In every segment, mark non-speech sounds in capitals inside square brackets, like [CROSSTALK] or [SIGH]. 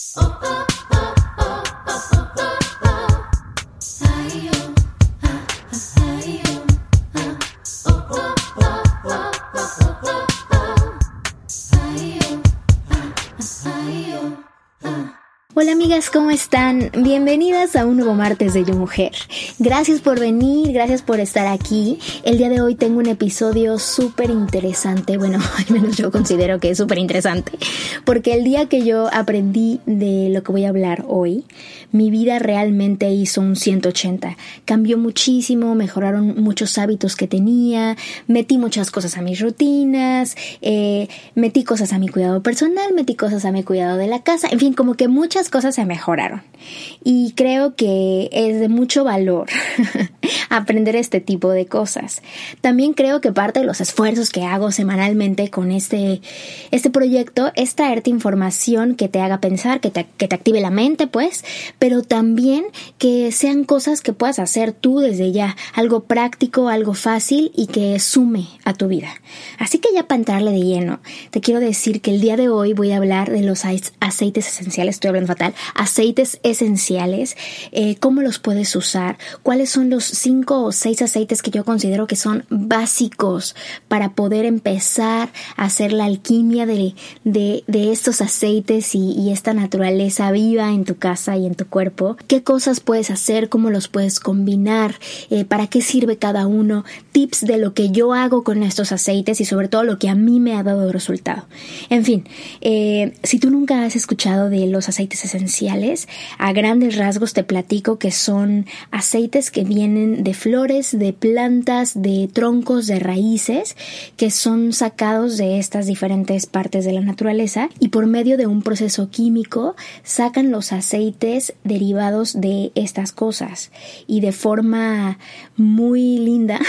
Oh. Uh. Hola amigas, ¿cómo están? Bienvenidas a un nuevo martes de Yo Mujer. Gracias por venir, gracias por estar aquí. El día de hoy tengo un episodio súper interesante, bueno, [LAUGHS] al menos yo considero que es súper interesante, porque el día que yo aprendí de lo que voy a hablar hoy, mi vida realmente hizo un 180. Cambió muchísimo, mejoraron muchos hábitos que tenía, metí muchas cosas a mis rutinas, eh, metí cosas a mi cuidado personal, metí cosas a mi cuidado de la casa, en fin, como que muchas cosas se mejoraron. Y creo que es de mucho valor [LAUGHS] aprender este tipo de cosas. También creo que parte de los esfuerzos que hago semanalmente con este, este proyecto es traerte información que te haga pensar, que te, que te active la mente, pues, pero también que sean cosas que puedas hacer tú desde ya, algo práctico, algo fácil y que sume a tu vida. Así que ya para entrarle de lleno, te quiero decir que el día de hoy voy a hablar de los aceites esenciales, estoy hablando aceites esenciales, eh, cómo los puedes usar, cuáles son los cinco o seis aceites que yo considero que son básicos para poder empezar a hacer la alquimia de, de, estos aceites y, esta naturaleza viva en tu casa y en tu cuerpo, qué cosas puedes hacer, cómo los puedes combinar, eh, para qué sirve cada uno, tips de lo que yo hago con estos aceites y sobre todo lo que a mí me ha dado resultado. En fin, eh, si tú nunca has escuchado de los aceites esenciales, a grandes rasgos te platico que son aceites que vienen de flores, de plantas, de troncos, de raíces, que son sacados de estas diferentes partes de la naturaleza y por medio de un proceso químico sacan los aceites derivados de estas cosas. Y de forma muy linda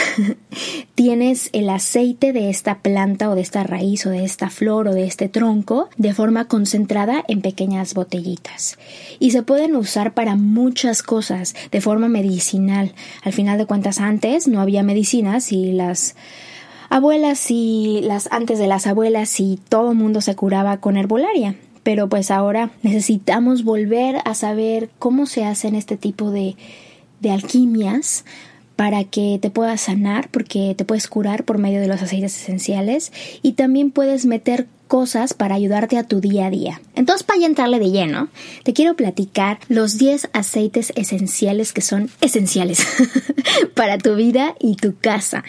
[LAUGHS] tienes el aceite de esta planta o de esta raíz o de esta flor o de este tronco de forma concentrada en pequeñas botellitas y se pueden usar para muchas cosas de forma medicinal. Al final de cuentas antes no había medicinas y las abuelas y las antes de las abuelas y todo el mundo se curaba con herbolaria. Pero pues ahora necesitamos volver a saber cómo se hacen este tipo de, de alquimias para que te puedas sanar, porque te puedes curar por medio de los aceites esenciales y también puedes meter cosas para ayudarte a tu día a día. Entonces, para ya entrarle de lleno, te quiero platicar los 10 aceites esenciales que son esenciales [LAUGHS] para tu vida y tu casa.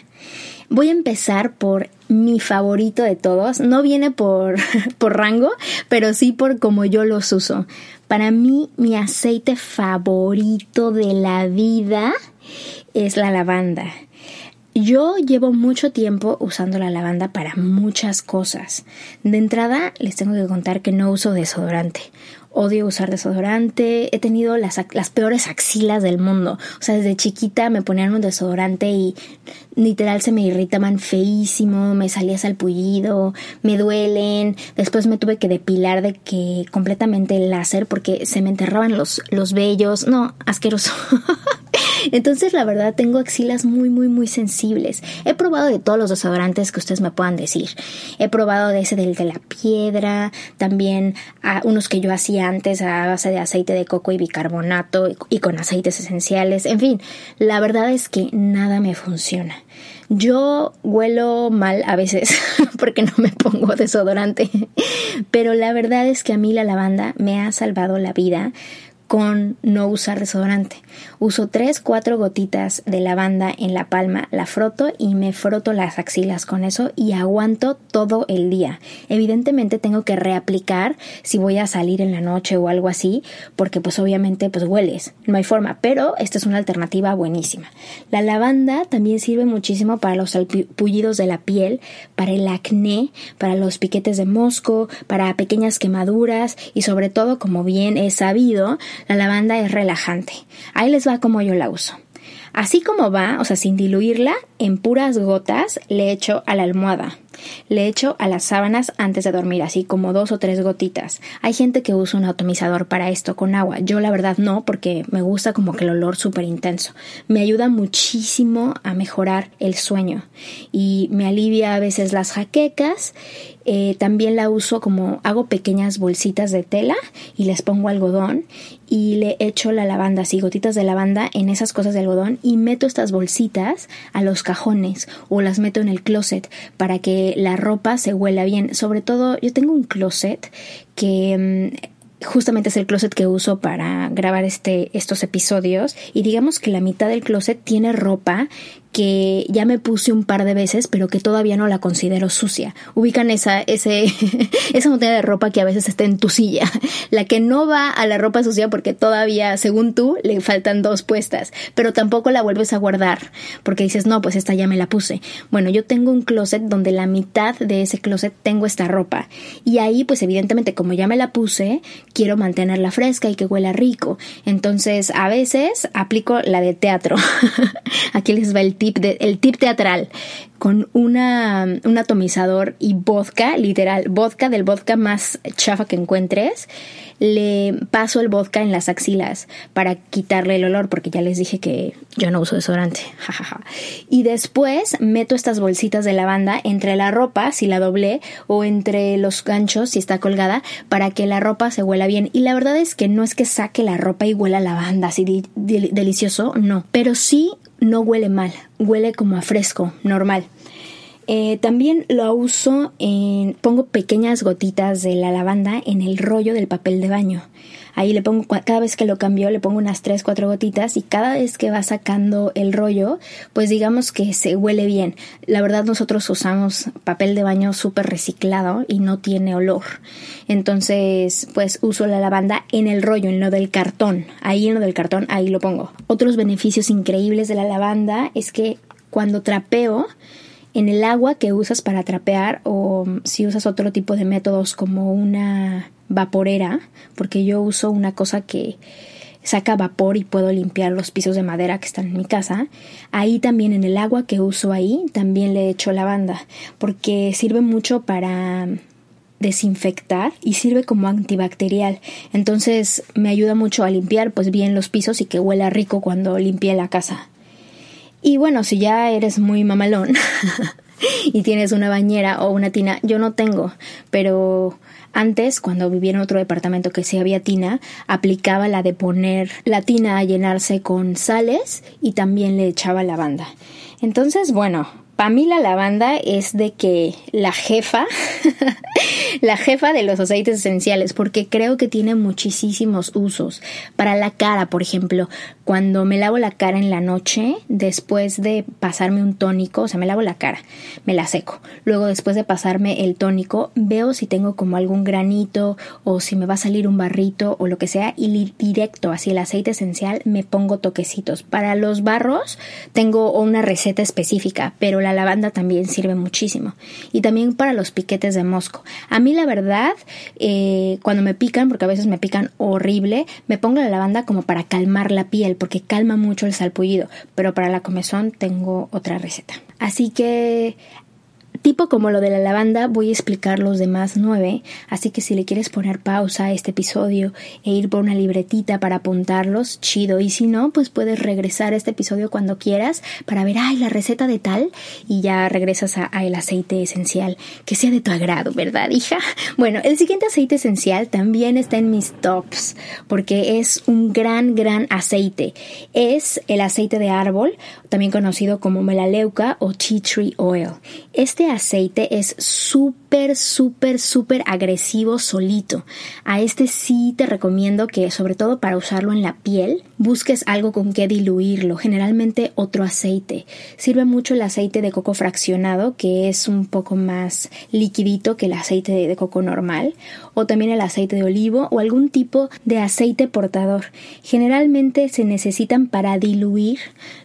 Voy a empezar por mi favorito de todos. No viene por, [LAUGHS] por rango, pero sí por cómo yo los uso. Para mí, mi aceite favorito de la vida es la lavanda. Yo llevo mucho tiempo usando la lavanda para muchas cosas. De entrada, les tengo que contar que no uso desodorante. Odio usar desodorante. He tenido las, las peores axilas del mundo. O sea, desde chiquita me ponían un desodorante y literal se me irritaban feísimo, me salía salpullido, me duelen. Después me tuve que depilar de que completamente el láser porque se me enterraban los, los vellos. No, asqueroso. [LAUGHS] [LAUGHS] Entonces, la verdad, tengo axilas muy, muy, muy sensibles. He probado de todos los desodorantes que ustedes me puedan decir. He probado de ese del de la piedra, también a unos que yo hacía antes a base de aceite de coco y bicarbonato y con aceites esenciales. En fin, la verdad es que nada me funciona. Yo huelo mal a veces [LAUGHS] porque no me pongo desodorante, [LAUGHS] pero la verdad es que a mí la lavanda me ha salvado la vida con no usar desodorante. Uso 3, 4 gotitas de lavanda en la palma, la froto y me froto las axilas con eso y aguanto todo el día. Evidentemente tengo que reaplicar si voy a salir en la noche o algo así, porque pues obviamente pues hueles, no hay forma, pero esta es una alternativa buenísima. La lavanda también sirve muchísimo para los pullidos de la piel, para el acné, para los piquetes de mosco, para pequeñas quemaduras y sobre todo, como bien he sabido, la lavanda es relajante. Ahí les va como yo la uso. Así como va, o sea, sin diluirla, en puras gotas le echo a la almohada. Le echo a las sábanas antes de dormir, así como dos o tres gotitas. Hay gente que usa un atomizador para esto con agua. Yo la verdad no, porque me gusta como que el olor súper intenso. Me ayuda muchísimo a mejorar el sueño y me alivia a veces las jaquecas eh, también la uso como hago pequeñas bolsitas de tela y les pongo algodón y le echo la lavanda, así gotitas de lavanda en esas cosas de algodón y meto estas bolsitas a los cajones o las meto en el closet para que la ropa se huela bien. Sobre todo, yo tengo un closet que mm, justamente es el closet que uso para grabar este, estos episodios y digamos que la mitad del closet tiene ropa que ya me puse un par de veces, pero que todavía no la considero sucia. Ubican esa, ese, [LAUGHS] esa montaña de ropa que a veces está en tu silla, [LAUGHS] la que no va a la ropa sucia porque todavía, según tú, le faltan dos puestas, pero tampoco la vuelves a guardar porque dices, no, pues esta ya me la puse. Bueno, yo tengo un closet donde la mitad de ese closet tengo esta ropa y ahí, pues evidentemente, como ya me la puse, quiero mantenerla fresca y que huela rico. Entonces, a veces aplico la de teatro. [LAUGHS] Aquí les va el el tip teatral con una, un atomizador y vodka, literal, vodka del vodka más chafa que encuentres. Le paso el vodka en las axilas para quitarle el olor, porque ya les dije que yo no uso desodorante. [LAUGHS] y después meto estas bolsitas de lavanda entre la ropa, si la doblé, o entre los ganchos, si está colgada, para que la ropa se huela bien. Y la verdad es que no es que saque la ropa y huela lavanda así delicioso, no. Pero sí no huele mal, huele como a fresco, normal. Eh, también lo uso en, pongo pequeñas gotitas de la lavanda en el rollo del papel de baño. Ahí le pongo, cada vez que lo cambio, le pongo unas 3, 4 gotitas y cada vez que va sacando el rollo, pues digamos que se huele bien. La verdad nosotros usamos papel de baño súper reciclado y no tiene olor. Entonces, pues uso la lavanda en el rollo, en lo del cartón. Ahí en lo del cartón, ahí lo pongo. Otros beneficios increíbles de la lavanda es que cuando trapeo, en el agua que usas para trapear o si usas otro tipo de métodos como una vaporera, porque yo uso una cosa que saca vapor y puedo limpiar los pisos de madera que están en mi casa. Ahí también en el agua que uso ahí también le echo lavanda, porque sirve mucho para desinfectar y sirve como antibacterial. Entonces me ayuda mucho a limpiar pues bien los pisos y que huela rico cuando limpie la casa. Y bueno, si ya eres muy mamalón [LAUGHS] y tienes una bañera o una tina, yo no tengo, pero antes, cuando vivía en otro departamento que sí había tina, aplicaba la de poner la tina a llenarse con sales y también le echaba lavanda. Entonces, bueno, para mí la lavanda es de que la jefa, [LAUGHS] la jefa de los aceites esenciales, porque creo que tiene muchísimos usos. Para la cara, por ejemplo, cuando me lavo la cara en la noche, después de pasarme un tónico, o sea, me lavo la cara, me la seco. Luego, después de pasarme el tónico, veo si tengo como algún granito o si me va a salir un barrito o lo que sea, y directo hacia el aceite esencial me pongo toquecitos. Para los barros, tengo una receta específica, pero la la lavanda también sirve muchísimo. Y también para los piquetes de mosco. A mí la verdad, eh, cuando me pican, porque a veces me pican horrible, me pongo la lavanda como para calmar la piel, porque calma mucho el salpullido. Pero para la comezón tengo otra receta. Así que Tipo como lo de la lavanda, voy a explicar los demás nueve, así que si le quieres poner pausa a este episodio e ir por una libretita para apuntarlos, chido, y si no, pues puedes regresar a este episodio cuando quieras para ver, ay, la receta de tal, y ya regresas a, el aceite esencial, que sea de tu agrado, ¿verdad, hija? [LAUGHS] Bueno, el siguiente aceite esencial también está en mis tops, porque es un gran, gran aceite. Es el aceite de árbol, también conocido como melaleuca o tea tree oil. Este aceite es súper, súper, súper agresivo solito. A este sí te recomiendo que, sobre todo para usarlo en la piel, busques algo con que diluirlo, generalmente otro aceite. Sirve mucho el aceite de coco fraccionado, que es un poco más liquidito que el aceite de coco normal, o también el aceite de olivo o algún tipo de aceite portador. Generalmente se necesitan para diluir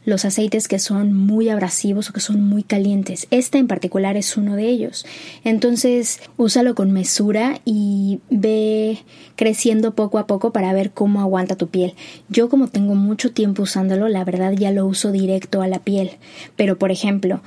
los aceites que son muy abrasivos o que son muy calientes. Este en particular es uno de ellos. Entonces, úsalo con mesura y ve creciendo poco a poco para ver cómo aguanta tu piel. Yo como tengo mucho tiempo usándolo, la verdad ya lo uso directo a la piel. Pero por ejemplo,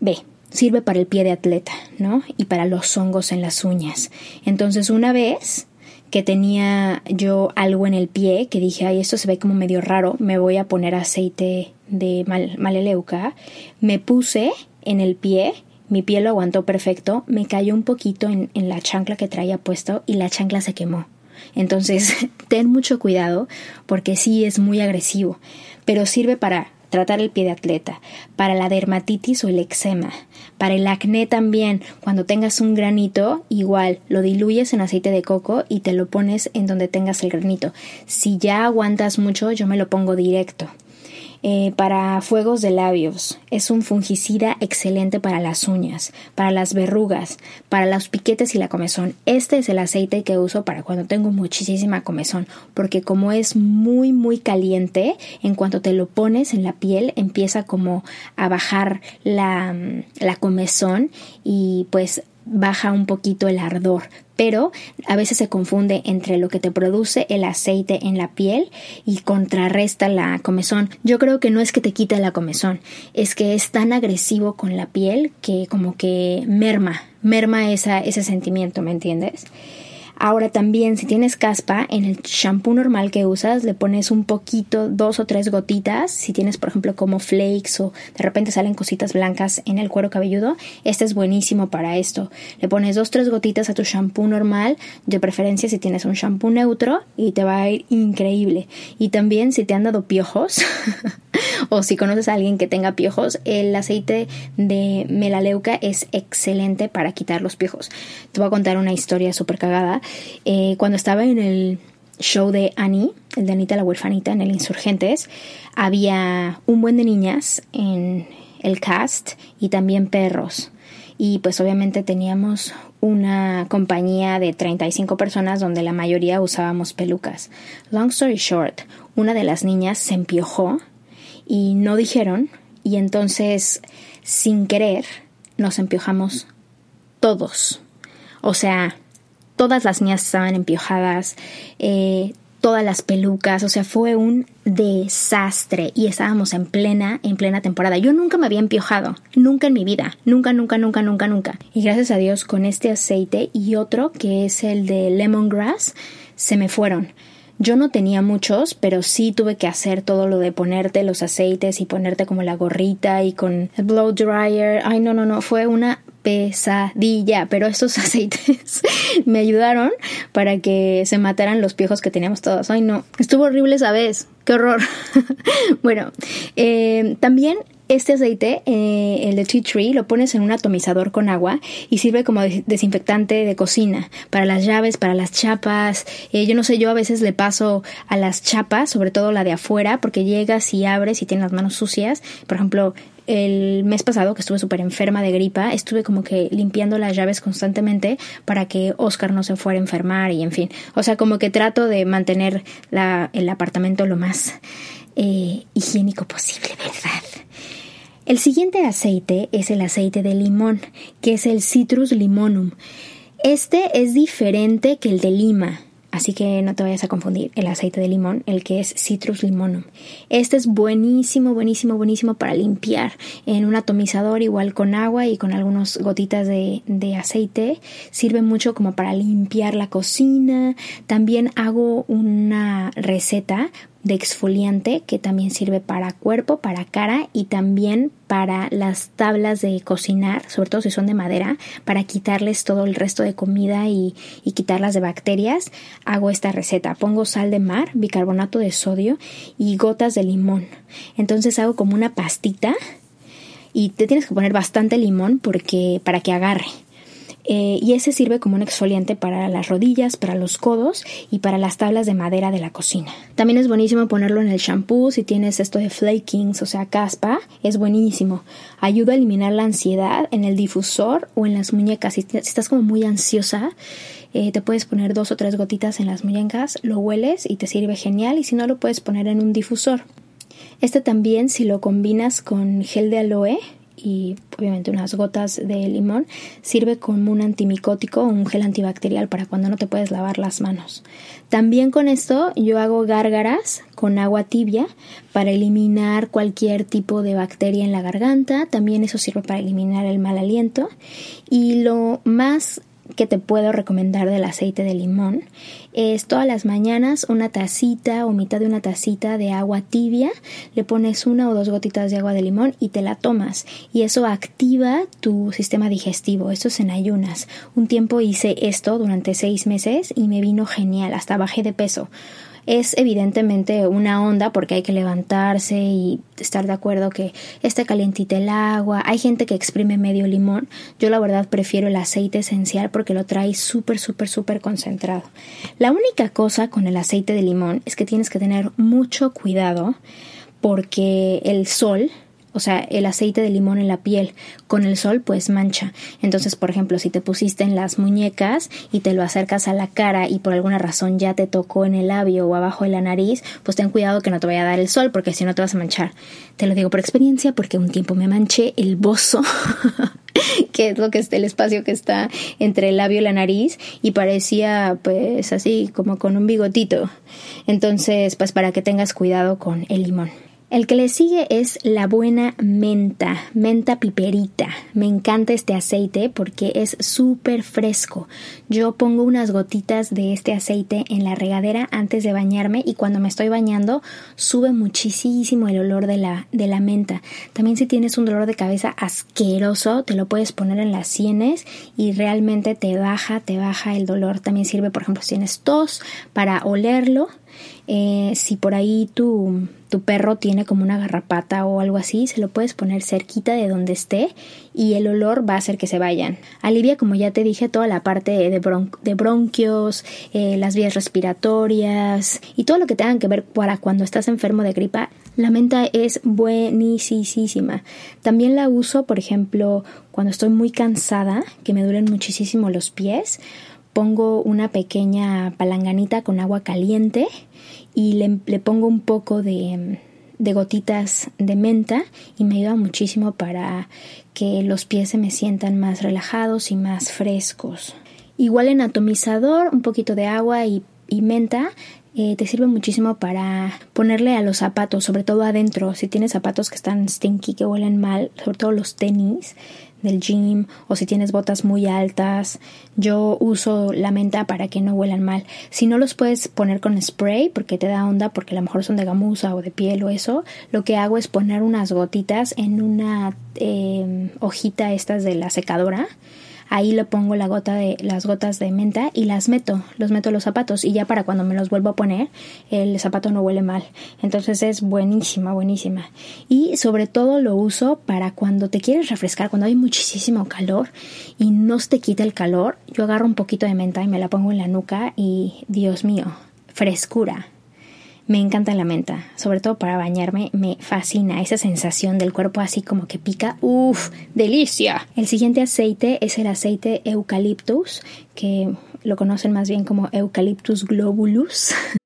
ve, sirve para el pie de atleta, ¿no? Y para los hongos en las uñas. Entonces, una vez que tenía yo algo en el pie, que dije, ay, esto se ve como medio raro, me voy a poner aceite de maleleuca, me puse en el pie, mi piel lo aguantó perfecto, me cayó un poquito en, en la chancla que traía puesto y la chancla se quemó. Entonces, [LAUGHS] ten mucho cuidado porque sí es muy agresivo, pero sirve para tratar el pie de atleta, para la dermatitis o el eczema, para el acné también, cuando tengas un granito, igual lo diluyes en aceite de coco y te lo pones en donde tengas el granito. Si ya aguantas mucho, yo me lo pongo directo. Eh, para fuegos de labios. Es un fungicida excelente para las uñas, para las verrugas, para los piquetes y la comezón. Este es el aceite que uso para cuando tengo muchísima comezón, porque como es muy muy caliente, en cuanto te lo pones en la piel empieza como a bajar la, la comezón y pues baja un poquito el ardor, pero a veces se confunde entre lo que te produce el aceite en la piel y contrarresta la comezón. Yo creo que no es que te quita la comezón, es que es tan agresivo con la piel que como que merma, merma esa, ese sentimiento, ¿me entiendes? Ahora también si tienes caspa, en el shampoo normal que usas le pones un poquito, dos o tres gotitas. Si tienes por ejemplo como flakes o de repente salen cositas blancas en el cuero cabelludo, este es buenísimo para esto. Le pones dos o tres gotitas a tu shampoo normal, de preferencia si tienes un shampoo neutro y te va a ir increíble. Y también si te han dado piojos [LAUGHS] o si conoces a alguien que tenga piojos, el aceite de melaleuca es excelente para quitar los piojos. Te voy a contar una historia súper cagada. Eh, cuando estaba en el show de Annie, el de Anita la huerfanita, en el Insurgentes, había un buen de niñas en el cast y también perros. Y pues obviamente teníamos una compañía de 35 personas donde la mayoría usábamos pelucas. Long story short, una de las niñas se empiojó y no dijeron y entonces sin querer nos empiojamos todos. O sea, todas las niñas estaban empiojadas, eh, todas las pelucas, o sea, fue un desastre y estábamos en plena, en plena temporada. Yo nunca me había empiojado, nunca en mi vida, nunca, nunca, nunca, nunca, nunca. Y gracias a Dios con este aceite y otro que es el de lemongrass, se me fueron. Yo no tenía muchos, pero sí tuve que hacer todo lo de ponerte los aceites y ponerte como la gorrita y con el blow dryer. Ay, no, no, no, fue una pesadilla, pero estos [LAUGHS] aceites me ayudaron para que se mataran los piojos que teníamos todos. Ay, no, estuvo horrible esa vez, qué horror. [LAUGHS] bueno, eh, también este aceite, eh, el de tea tree, lo pones en un atomizador con agua y sirve como desinfectante de cocina para las llaves, para las chapas. Eh, yo no sé, yo a veces le paso a las chapas, sobre todo la de afuera, porque llegas y abres y tienes las manos sucias. Por ejemplo, el mes pasado que estuve súper enferma de gripa, estuve como que limpiando las llaves constantemente para que Oscar no se fuera a enfermar y en fin. O sea, como que trato de mantener el apartamento lo más eh, higiénico posible, ¿verdad? El siguiente aceite es el aceite de limón, que es el Citrus limonum. Este es diferente que el de lima, así que no te vayas a confundir el aceite de limón, el que es Citrus limonum. Este es buenísimo, buenísimo, buenísimo para limpiar en un atomizador igual con agua y con algunas gotitas de, de aceite. Sirve mucho como para limpiar la cocina. También hago una receta de exfoliante que también sirve para cuerpo, para cara y también para las tablas de cocinar, sobre todo si son de madera, para quitarles todo el resto de comida y, quitarlas de bacterias. Hago esta receta. Pongo sal de mar, bicarbonato de sodio y gotas de limón. Entonces hago como una pastita y te tienes que poner bastante limón porque para que agarre. Eh, y ese sirve como un exfoliante para las rodillas, para los codos y para las tablas de madera de la cocina. También es buenísimo ponerlo en el shampoo si tienes esto de flakings, o sea, caspa, es buenísimo. Ayuda a eliminar la ansiedad en el difusor o en las muñecas. Si, estás como muy ansiosa, eh, te puedes poner dos o tres gotitas en las muñecas, lo hueles y te sirve genial y si no lo puedes poner en un difusor. Este también si lo combinas con gel de aloe y obviamente unas gotas de limón, sirve como un antimicótico o un gel antibacterial para cuando no te puedes lavar las manos. También con esto yo hago gárgaras con agua tibia para eliminar cualquier tipo de bacteria en la garganta, también eso sirve para eliminar el mal aliento. Y lo más que te puedo recomendar del aceite de limón es todas las mañanas una tacita o mitad de una tacita de agua tibia, le pones una o dos gotitas de agua de limón y te la tomas y eso activa tu sistema digestivo, esto es en ayunas. Un tiempo hice esto durante seis meses y me vino genial, hasta bajé de peso es evidentemente una onda porque hay que levantarse y estar de acuerdo que esté calientita el agua. Hay gente que exprime medio limón. Yo la verdad prefiero el aceite esencial porque lo trae súper, súper, súper concentrado. La única cosa con el aceite de limón es que tienes que tener mucho cuidado porque el sol o sea, el aceite de limón en la piel con el sol pues mancha. Entonces, por ejemplo, si te pusiste en las muñecas y te lo acercas a la cara y por alguna razón ya te tocó en el labio o abajo de la nariz, pues ten cuidado que no te vaya a dar el sol porque si no te vas a manchar. Te lo digo por experiencia porque un tiempo me manché el bozo. [LAUGHS] que es lo que es el espacio que está entre el labio y la nariz y parecía pues así como con un bigotito. Entonces, pues para que tengas cuidado con el limón. El que le sigue es la buena menta, menta piperita. Me encanta este aceite porque es súper fresco. Yo pongo unas gotitas de este aceite en la regadera antes de bañarme y cuando me estoy bañando sube muchísimo el olor de la, de la menta. También si tienes un dolor de cabeza asqueroso, te lo puedes poner en las sienes y realmente te baja, te baja el dolor. También sirve, por ejemplo, si tienes tos para olerlo eh, si por ahí tu, tu perro tiene como una garrapata o algo así, se lo puedes poner cerquita de donde esté y el olor va a hacer que se vayan. Alivia, como ya te dije, toda la parte de, de bronquios, eh, las vías respiratorias y todo lo que tenga que ver para cuando estás enfermo de gripa. La menta es buenísima. También la uso, por ejemplo, cuando estoy muy cansada, que me duelen muchísimo los pies pongo una pequeña palanganita con agua caliente y le, pongo un poco de, gotitas de menta y me ayuda muchísimo para que los pies se me sientan más relajados y más frescos. Igual en atomizador, un poquito de agua y, y menta eh, te sirve muchísimo para ponerle a los zapatos, sobre todo adentro. Si tienes zapatos que están stinky, que huelen mal, sobre todo los tenis, del gym o si tienes botas muy altas. Yo uso la menta para que no huelan mal. Si no los puedes poner con spray porque te da onda porque a lo mejor son de gamuza o de piel o eso, lo que hago es poner unas gotitas en una eh, hojita estas de la secadora ahí le pongo la gota de las gotas de menta y las meto, los meto los zapatos y ya para cuando me los vuelvo a poner el zapato no huele mal. Entonces es buenísima, buenísima. Y sobre todo lo uso para cuando te quieres refrescar, cuando hay muchísimo calor y no te quita el calor, yo agarro un poquito de menta y me la pongo en la nuca y Dios mío, frescura. Me encanta la menta, sobre todo para bañarme, me fascina esa sensación del cuerpo así como que pica. ¡Uf! ¡Delicia! El siguiente aceite es el aceite eucaliptus, que lo conocen más bien como Eucalyptus globulus. [LAUGHS]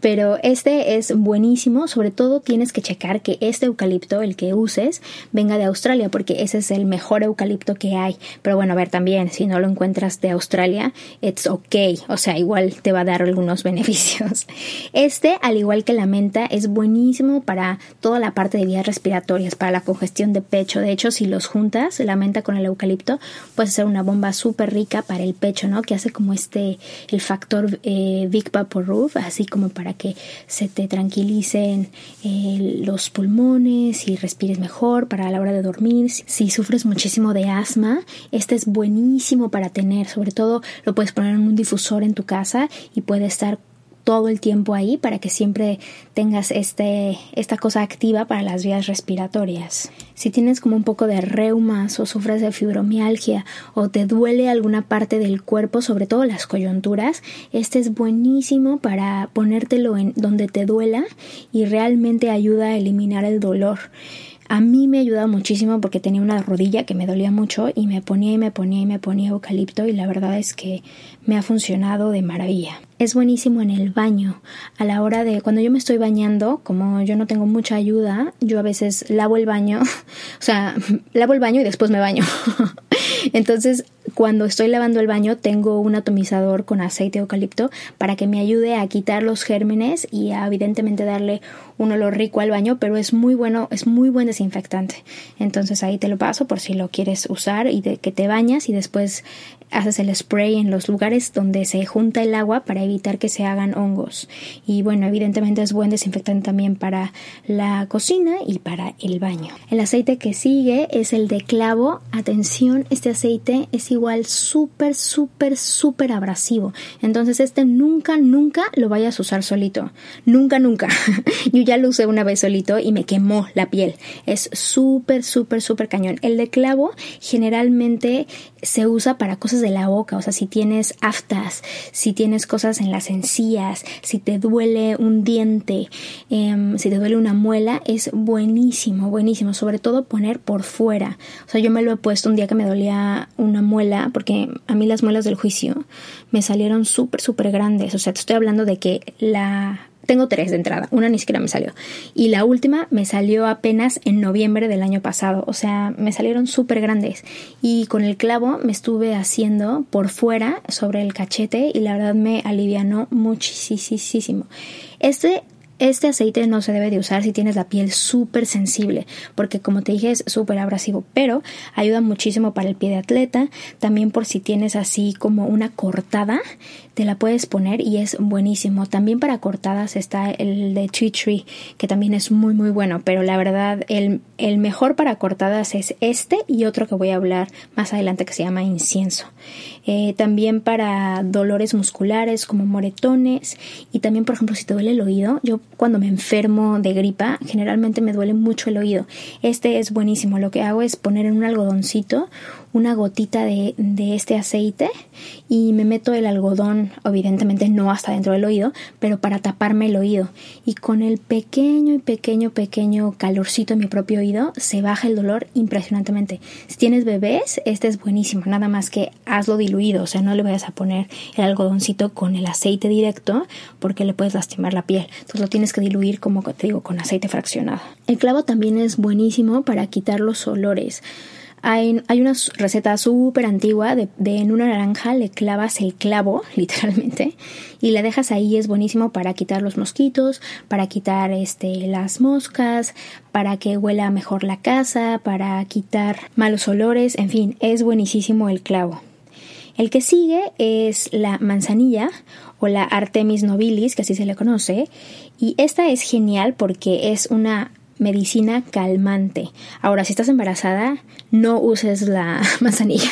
Pero este es buenísimo, sobre todo tienes que checar que este eucalipto, el que uses, venga de Australia, porque ese es el mejor eucalipto que hay. Pero bueno, a ver, también, si no lo encuentras de Australia, it's okay, o sea, igual te va a dar algunos [LAUGHS] beneficios. Este, al igual que la menta, es buenísimo para toda la parte de vías respiratorias, para la congestión de pecho. De hecho, si los juntas, la menta con el eucalipto, puedes hacer una bomba súper rica para el pecho, ¿no? Que hace como este, el factor eh, Big Roof, así como para que se te tranquilicen eh, los pulmones y respires mejor para la hora de dormir. Si sufres muchísimo de asma, este es buenísimo para tener, sobre todo lo puedes poner en un difusor en tu casa y puede estar todo el tiempo ahí para que siempre tengas este, esta cosa activa para las vías respiratorias. Si tienes como un poco de reumas o sufres de fibromialgia o te duele alguna parte del cuerpo, sobre todo las coyunturas, este es buenísimo para ponértelo en donde te duela y realmente ayuda a eliminar el dolor. A mí me ayuda muchísimo porque tenía una rodilla que me dolía mucho y me ponía y me ponía y me ponía eucalipto y la verdad es que me ha funcionado de maravilla. Es buenísimo en el baño. A la hora de cuando yo me estoy bañando, como yo no tengo mucha ayuda, yo a veces lavo el baño, [LAUGHS] o sea, lavo el baño y después me baño. [LAUGHS] Entonces, cuando estoy lavando el baño, tengo un atomizador con aceite eucalipto para que me ayude a quitar los gérmenes y a, evidentemente darle un olor rico al baño, pero es muy bueno, es muy buen desinfectante. Entonces ahí te lo paso por si lo quieres usar y de que te bañas y después haces el spray en los lugares donde se junta el agua para evitar que se hagan hongos. Y bueno, evidentemente es buen desinfectante también para la cocina y para el baño. El aceite que sigue es el de clavo. Atención, este aceite es igual súper, súper, súper abrasivo. Entonces este nunca, nunca lo vayas a usar solito. Nunca, nunca. [LAUGHS] Yo ya lo usé una vez solito y me quemó la piel. Es súper, súper, súper cañón. El de clavo generalmente se usa para cosas de la boca, o sea, si tienes aftas, si tienes cosas en las encías, si te duele un diente, em, si te duele una muela, es buenísimo, buenísimo, sobre todo poner por fuera. O sea, yo me lo he puesto un día que me dolía una muela, porque a mí las muelas del juicio me salieron súper, súper grandes, o sea, te estoy hablando de que la tengo tres de entrada, una ni siquiera me salió. Y la última me salió apenas en noviembre del año pasado, o sea, me salieron súper grandes. Y con el clavo me estuve haciendo por fuera sobre el cachete y la verdad me alivianó muchísimo. Este este aceite no se debe de usar si tienes la piel súper sensible, porque como te dije es súper abrasivo, pero ayuda muchísimo para el pie de atleta, también por si tienes así como una cortada, te la puedes poner y es buenísimo. También para cortadas está el de Tea Tree, que también es muy muy bueno, pero la verdad el, el mejor para cortadas es este y otro que voy a hablar más adelante que se llama incienso. Eh, también para dolores musculares como moretones y también por ejemplo si te duele el oído, yo cuando me enfermo de gripa generalmente me duele mucho el oído. Este es buenísimo, lo que hago es poner en un algodoncito una gotita de, de, este aceite y me meto el algodón, evidentemente no hasta dentro del oído, pero para taparme el oído. Y con el pequeño y pequeño, pequeño calorcito en mi propio oído, se baja el dolor impresionantemente. Si tienes bebés, este es buenísimo, nada más que hazlo diluido, o sea, no le vayas a poner el algodoncito con el aceite directo porque le puedes lastimar la piel. Entonces lo tienes que diluir, como te digo, con aceite fraccionado. El clavo también es buenísimo para quitar los olores. Hay, una receta súper antigua de, en una naranja le clavas el clavo, [LAUGHS] literalmente, y la dejas ahí. Es buenísimo para quitar los mosquitos, para quitar este, las moscas, para que huela mejor la casa, para quitar malos olores, en fin, es buenísimo el clavo. El que sigue es la manzanilla o la Artemis nobilis, que así se le conoce, y esta es genial porque es una medicina calmante. Ahora, si estás embarazada, no uses la [LAUGHS] manzanilla.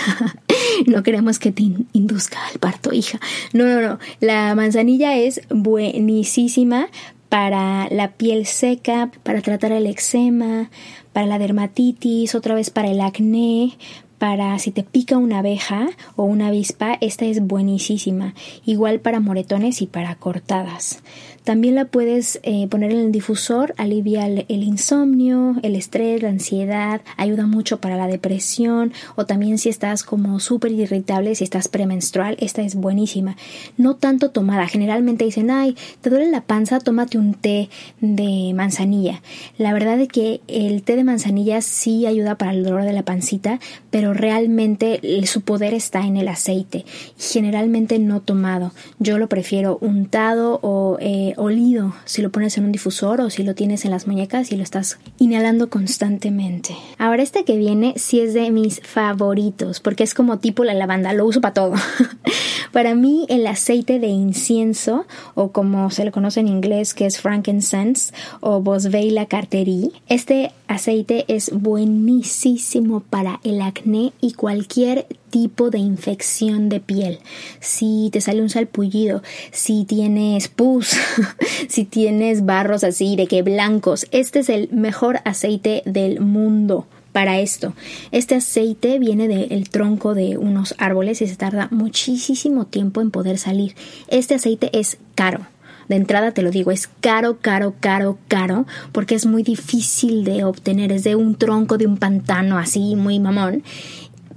no queremos que te induzca al parto, hija. No, no, no. La manzanilla es buenísima para la piel seca, para tratar el eczema, para la dermatitis, otra vez para el acné, para si te pica una abeja o una avispa, esta es buenísima. Igual para moretones y para cortadas. También la puedes eh, poner en el difusor, alivia el, insomnio, el estrés, la ansiedad, ayuda mucho para la depresión o también si estás como súper irritable, si estás premenstrual, esta es buenísima. No tanto tomada, generalmente dicen, ay, te duele la panza, tómate un té de manzanilla. La verdad es que el té de manzanilla sí ayuda para el dolor de la pancita, pero realmente su poder está en el aceite, generalmente no tomado. Yo lo prefiero untado o eh, olido si lo pones en un difusor o si lo tienes en las muñecas y lo estás inhalando constantemente. Ahora este que viene sí es de mis favoritos porque es como tipo la lavanda, lo uso para todo. [LAUGHS] para mí el aceite de incienso o como se le conoce en inglés que es frankincense o boswellia carteri, este aceite es buenísimo para el acné y cualquier tipo de infección de piel. Si te sale un salpullido, si tienes pus, [LAUGHS] si tienes barros así de que blancos, este es el mejor aceite del mundo para esto. Este aceite viene del tronco de unos árboles y se tarda muchísimo tiempo en poder salir. Este aceite es caro de entrada te lo digo, es caro, caro, caro, caro, porque es muy difícil de obtener, es de un tronco de un pantano así, muy mamón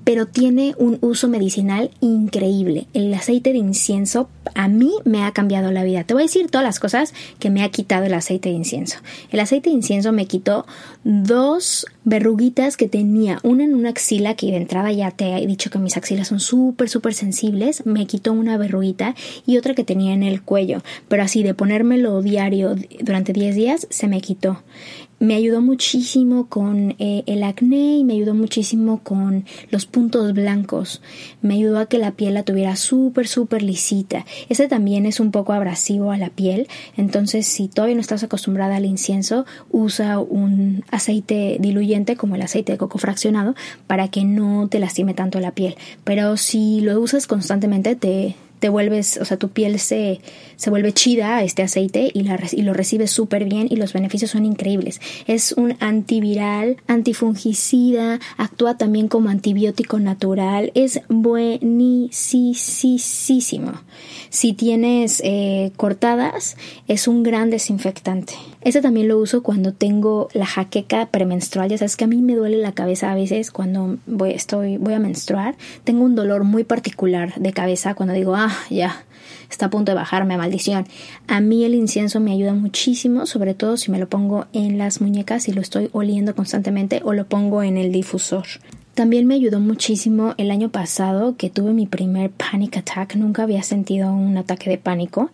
pero tiene un uso medicinal increíble. El aceite de incienso a mí me ha cambiado la vida. Te voy a decir todas las cosas que me ha quitado el aceite de incienso. El aceite de incienso me quitó dos verruguitas que tenía, una en una axila, que de entrada ya te he dicho que mis axilas son súper, súper sensibles, me quitó una verruguita y otra que tenía en el cuello, pero así de ponérmelo diario durante 10 días se me quitó me ayudó muchísimo con eh, el acné y me ayudó muchísimo con los puntos blancos. Me ayudó a que la piel la tuviera súper, súper lisita. Este también es un poco abrasivo a la piel, entonces si todavía no estás acostumbrada al incienso, usa un aceite diluyente como el aceite de coco fraccionado para que no te lastime tanto la piel. Pero si lo usas constantemente, te, te vuelves, o sea, tu piel se, se vuelve chida a este aceite y, la, y lo recibes súper bien y los beneficios son increíbles. Es un antiviral, antifungicida, actúa también como antibiótico natural, es buenísimo. Si tienes eh, cortadas, es un gran desinfectante. Este también lo uso cuando tengo la jaqueca premenstrual. Ya sabes que a mí me duele la cabeza a veces cuando voy, estoy, voy a menstruar. Tengo un dolor muy particular de cabeza cuando digo, ah, ya, está a punto de bajarme, maldición. A mí el incienso me ayuda muchísimo, sobre todo si me lo pongo en las muñecas y lo estoy oliendo constantemente o lo pongo en el difusor. También me ayudó muchísimo el año pasado que tuve mi primer panic attack. Nunca había sentido un ataque de pánico,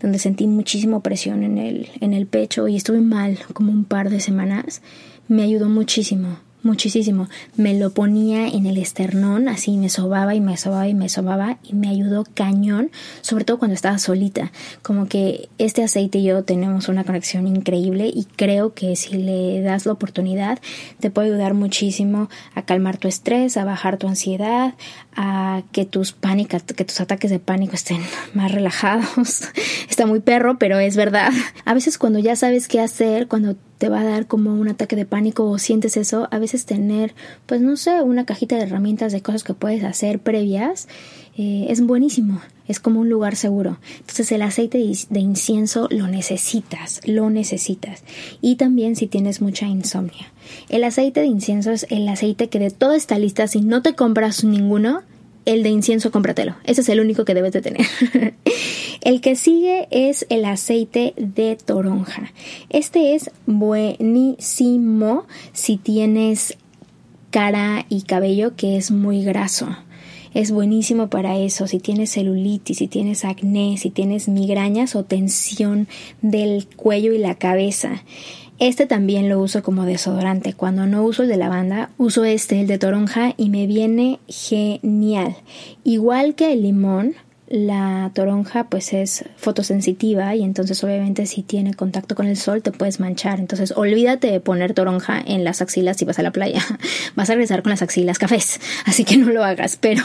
donde sentí muchísima presión en el, en el pecho y estuve mal como un par de semanas. Me ayudó muchísimo muchísimo. Me lo ponía en el esternón, así me sobaba y me sobaba y me sobaba y me ayudó cañón, sobre todo cuando estaba solita. Como que este aceite y yo tenemos una conexión increíble y creo que si le das la oportunidad te puede ayudar muchísimo a calmar tu estrés, a bajar tu ansiedad, a que tus pánicos, que tus ataques de pánico estén [LAUGHS] más relajados. [LAUGHS] Está muy perro, pero es verdad. A veces cuando ya sabes qué hacer, cuando te va a dar como un ataque de pánico o sientes eso, a veces tener, pues no sé, una cajita de herramientas de cosas que puedes hacer previas eh, es buenísimo, es como un lugar seguro. Entonces el aceite de incienso lo necesitas, lo necesitas. Y también si tienes mucha insomnia. El aceite de incienso es el aceite que de toda esta lista, si no te compras ninguno, el de incienso cómpratelo. Ese es el único que debes de tener. [LAUGHS] el que sigue es el aceite de toronja. Este es buenísimo si tienes cara y cabello que es muy graso. Es buenísimo para eso, si tienes celulitis, si tienes acné, si tienes migrañas o tensión del cuello y la cabeza. Este también lo uso como desodorante. Cuando no uso el de lavanda, uso este, el de toronja, y me viene genial. Igual que el limón, la toronja pues es fotosensitiva y entonces obviamente si tiene contacto con el sol te puedes manchar. Entonces olvídate de poner toronja en las axilas si vas a la playa. [LAUGHS] Vas a regresar con las axilas cafés. [LAUGHS] Así que no lo hagas, pero,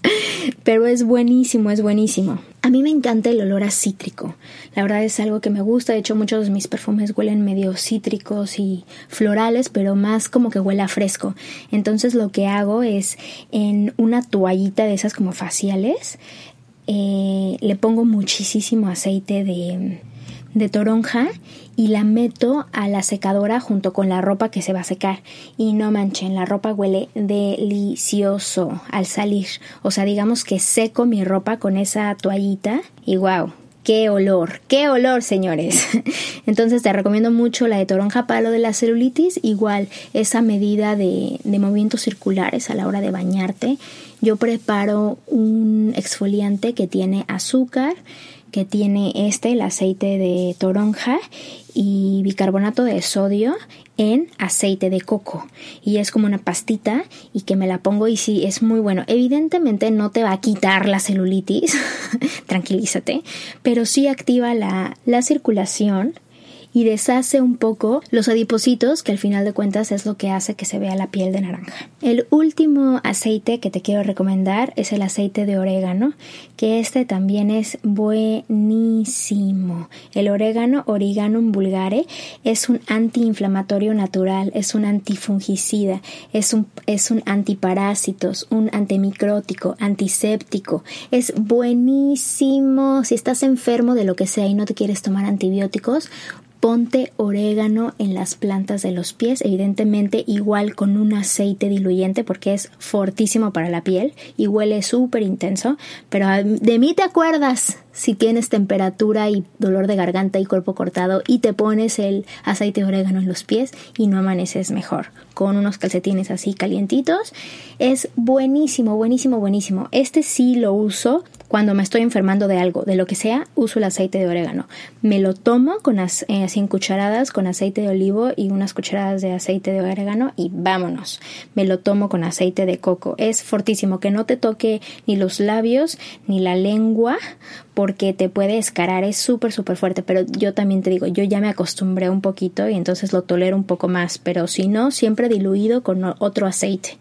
[LAUGHS] pero es buenísimo, es buenísimo. A mí me encanta el olor a cítrico. La verdad es algo que me gusta. De hecho muchos de mis perfumes huelen medio cítricos y florales, pero más como que huele a fresco. Entonces lo que hago es en una toallita de esas como faciales eh, le pongo muchísimo aceite de, de toronja y la meto a la secadora junto con la ropa que se va a secar. Y no manchen, la ropa huele delicioso al salir. O sea, digamos que seco mi ropa con esa toallita y wow, qué olor, qué olor, señores. [LAUGHS] Entonces te recomiendo mucho la de toronja para lo de la celulitis, igual esa medida de, de movimientos circulares a la hora de bañarte yo preparo un exfoliante que tiene azúcar, que tiene este, el aceite de toronja y bicarbonato de sodio en aceite de coco. Y es como una pastita y que me la pongo y sí es muy bueno. Evidentemente no te va a quitar la celulitis [LAUGHS] tranquilízate pero sí activa la, la circulación y deshace un poco los adipocitos, que al final de cuentas es lo que hace que se vea la piel de naranja. El último aceite que te quiero recomendar es el aceite de orégano, que este también es buenísimo. El orégano, Origanum vulgare, es un antiinflamatorio natural, es un antifungicida, es un, es un antiparásitos, un antimicrótico, antiséptico. Es buenísimo. Si estás enfermo de lo que sea y no te quieres tomar antibióticos, Ponte orégano en las plantas de los pies, evidentemente igual con un aceite diluyente porque es fortísimo para la piel y huele súper intenso, pero de mí te acuerdas si tienes temperatura y dolor de garganta y cuerpo cortado y te pones el aceite de orégano en los pies y no amaneces mejor con unos calcetines así calientitos. Es buenísimo buenísimo buenísimo. Este sí lo uso cuando me estoy enfermando de algo, de lo que sea, uso el aceite de orégano. Me lo tomo con as, eh, cucharadas con aceite de olivo y unas cucharadas de aceite de orégano y vámonos. Me lo tomo con aceite de coco. Es fortísimo que no te toque ni los labios ni la lengua porque te puede escarar. Es súper, súper fuerte. Pero yo también te digo, yo ya me acostumbré un poquito y entonces lo tolero un poco más. Pero si no, siempre diluido con otro aceite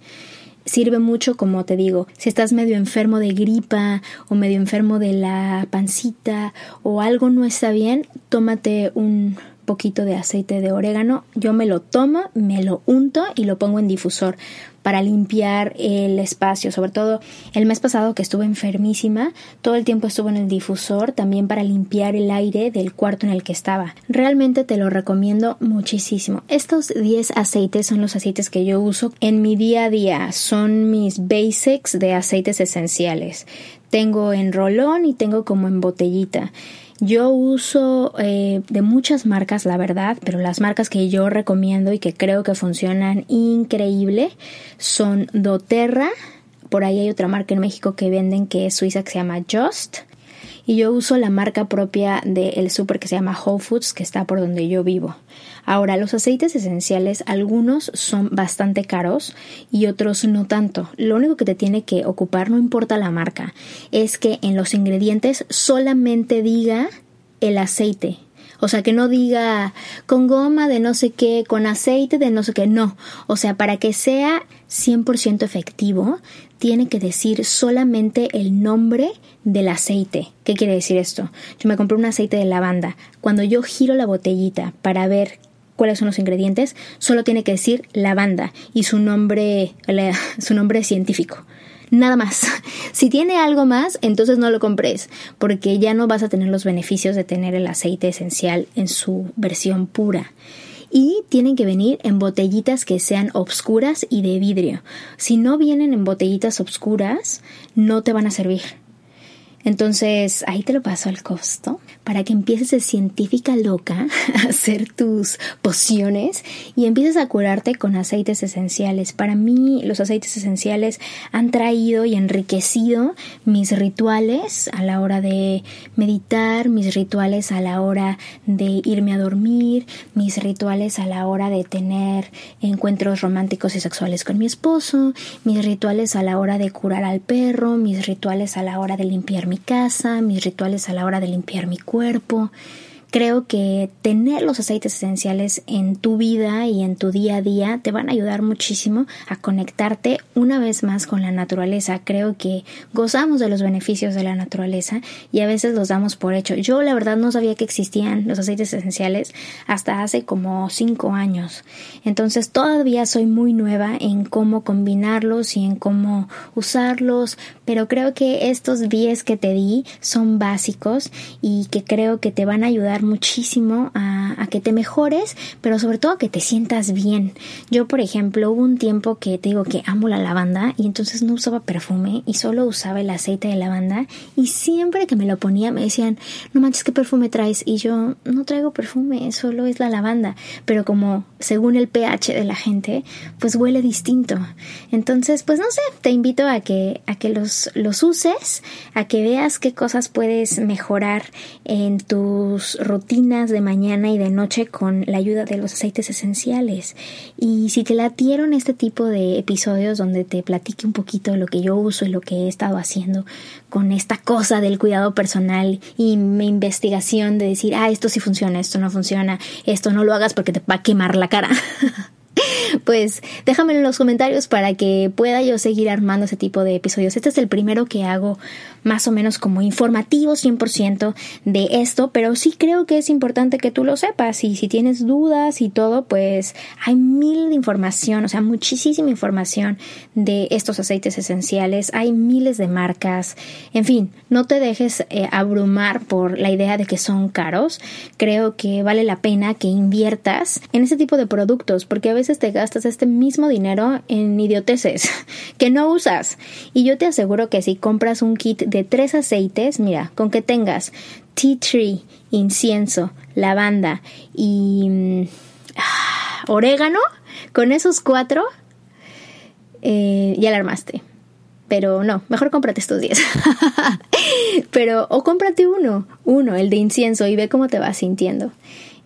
sirve mucho, como te digo, si estás medio enfermo de gripa o medio enfermo de la pancita o algo no está bien, tómate un poquito de aceite de orégano. Yo me lo tomo, me lo unto y lo pongo en difusor para limpiar el espacio. Sobre todo el mes pasado que estuve enfermísima, todo el tiempo estuve en el difusor también para limpiar el aire del cuarto en el que estaba. Realmente te lo recomiendo muchísimo. Estos 10 aceites son los aceites que yo uso en mi día a día. Son mis basics de aceites esenciales. Tengo en rolón y tengo como en botellita. Yo uso eh, de muchas marcas, la verdad, pero las marcas que yo recomiendo y que creo que funcionan increíble son doTERRA. Por ahí hay otra marca en México que venden que es suiza que se llama Just. Y yo uso la marca propia del super que se llama Whole Foods, que está por donde yo vivo. Ahora, los aceites esenciales, algunos son bastante caros y otros no tanto. Lo único que te tiene que ocupar, no importa la marca, es que en los ingredientes solamente diga el aceite. O sea, que no diga con goma de no sé qué, con aceite de no sé qué, no. O sea, para que sea 100% efectivo, tiene que decir solamente el nombre del aceite. ¿Qué quiere decir esto? Yo me compré un aceite de lavanda. Cuando yo giro la botellita para ver cuáles son los ingredientes, solo tiene que decir lavanda y su nombre, su nombre científico. Nada más. [LAUGHS] Si tiene algo más, entonces no lo compres, porque ya no vas a tener los beneficios de tener el aceite esencial en su versión pura. Y tienen que venir en botellitas que sean obscuras y de vidrio. Si no vienen en botellitas obscuras, no te van a servir entonces, ahí te lo paso al costo para que empieces de científica loca [LAUGHS] a hacer tus pociones y empieces a curarte con aceites esenciales. Para mí, los aceites esenciales han traído y enriquecido mis rituales a la hora de meditar, mis rituales a la hora de irme a dormir, mis rituales a la hora de tener encuentros románticos y sexuales con mi esposo, mis rituales a la hora de curar al perro, mis rituales a la hora de limpiar mi mi casa, mis rituales a la hora de limpiar mi cuerpo. Creo que tener los aceites esenciales en tu vida y en tu día a día te van a ayudar muchísimo a conectarte una vez más con la naturaleza. Creo que gozamos de los beneficios de la naturaleza y a veces los damos por hecho. Yo la verdad no sabía que existían los aceites esenciales hasta hace como cinco años. Entonces todavía soy muy nueva en cómo combinarlos y en cómo usarlos, pero creo que estos 10 que te di son básicos y que creo que te van a ayudar muchísimo a, que te mejores, pero sobre todo a que te sientas bien. Yo, por ejemplo, hubo un tiempo que te digo que amo la lavanda y entonces no usaba perfume y solo usaba el aceite de lavanda y siempre que me lo ponía me decían, no manches, ¿qué perfume traes? Y yo no traigo perfume, solo es la lavanda, pero como según el pH de la gente, pues huele distinto. Entonces, pues no sé, te invito a que, a que los, los uses, a que veas qué cosas puedes mejorar en tus rutinas de mañana y de noche con la ayuda de los aceites esenciales. Y si te latieron este tipo de episodios donde te platique un poquito de lo que yo uso y lo que he estado haciendo con esta cosa del cuidado personal y mi investigación de decir, ah, esto sí funciona, esto no funciona, esto no lo hagas porque te va a quemar la cara. [LAUGHS] pues déjamelo en los comentarios para que pueda yo seguir armando ese tipo de episodios. Este es el primero que hago más o menos como informativo 100% de esto, pero sí creo que es importante que tú lo sepas y si tienes dudas y todo, pues hay mil de información, o sea, muchísima información de estos aceites esenciales, hay miles de marcas, en fin, no te dejes eh, abrumar por la idea de que son caros, creo que vale la pena que inviertas en ese tipo de productos porque a veces te gastas este mismo dinero en idioteces [LAUGHS] que no usas y yo te aseguro que si compras un kit de tres aceites, mira, con que tengas tea tree, incienso, lavanda y mm, orégano, con esos cuatro eh, ya la armaste. Pero no, mejor cómprate estos 10. [LAUGHS] Pero, o cómprate uno, uno, el de incienso, y ve cómo te vas sintiendo.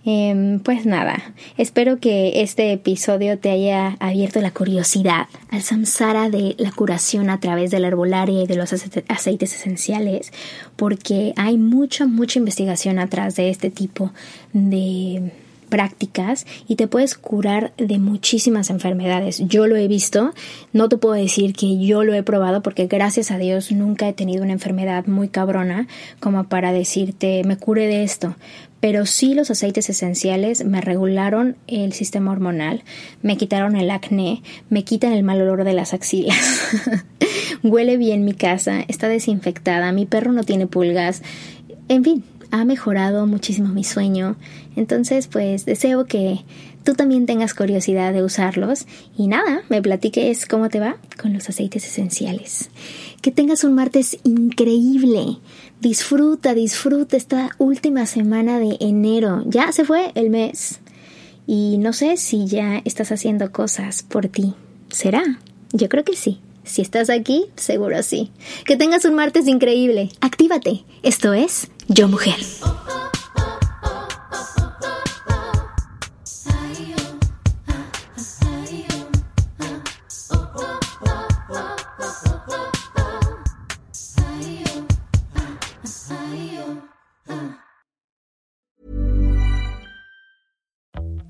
Em, pues nada, espero que este episodio te haya abierto la curiosidad al samsara de la curación a través de la herbolaria y de los aceites esenciales, porque hay mucha, mucha investigación atrás de este tipo de prácticas y te puedes curar de muchísimas enfermedades. Yo lo he visto, no te puedo decir que yo lo he probado porque gracias a Dios nunca he tenido una enfermedad muy cabrona como para decirte me cure de esto, pero sí los aceites esenciales me regularon el sistema hormonal, me quitaron el acné, me quitan el mal olor de las axilas. [LAUGHS] Huele bien mi casa, está desinfectada, mi perro no tiene pulgas. En fin, ha mejorado muchísimo mi sueño. Entonces, pues deseo que tú también tengas curiosidad de usarlos y nada, me platiques cómo te va con los aceites esenciales. Que tengas un martes increíble. Disfruta, disfruta esta última semana de enero. Ya se fue el mes. Y no sé si ya estás haciendo cosas por ti. ¿Será? Yo creo que sí. Si estás aquí, seguro sí. Que tengas un martes increíble. Actívate. Esto es Yo Mujer.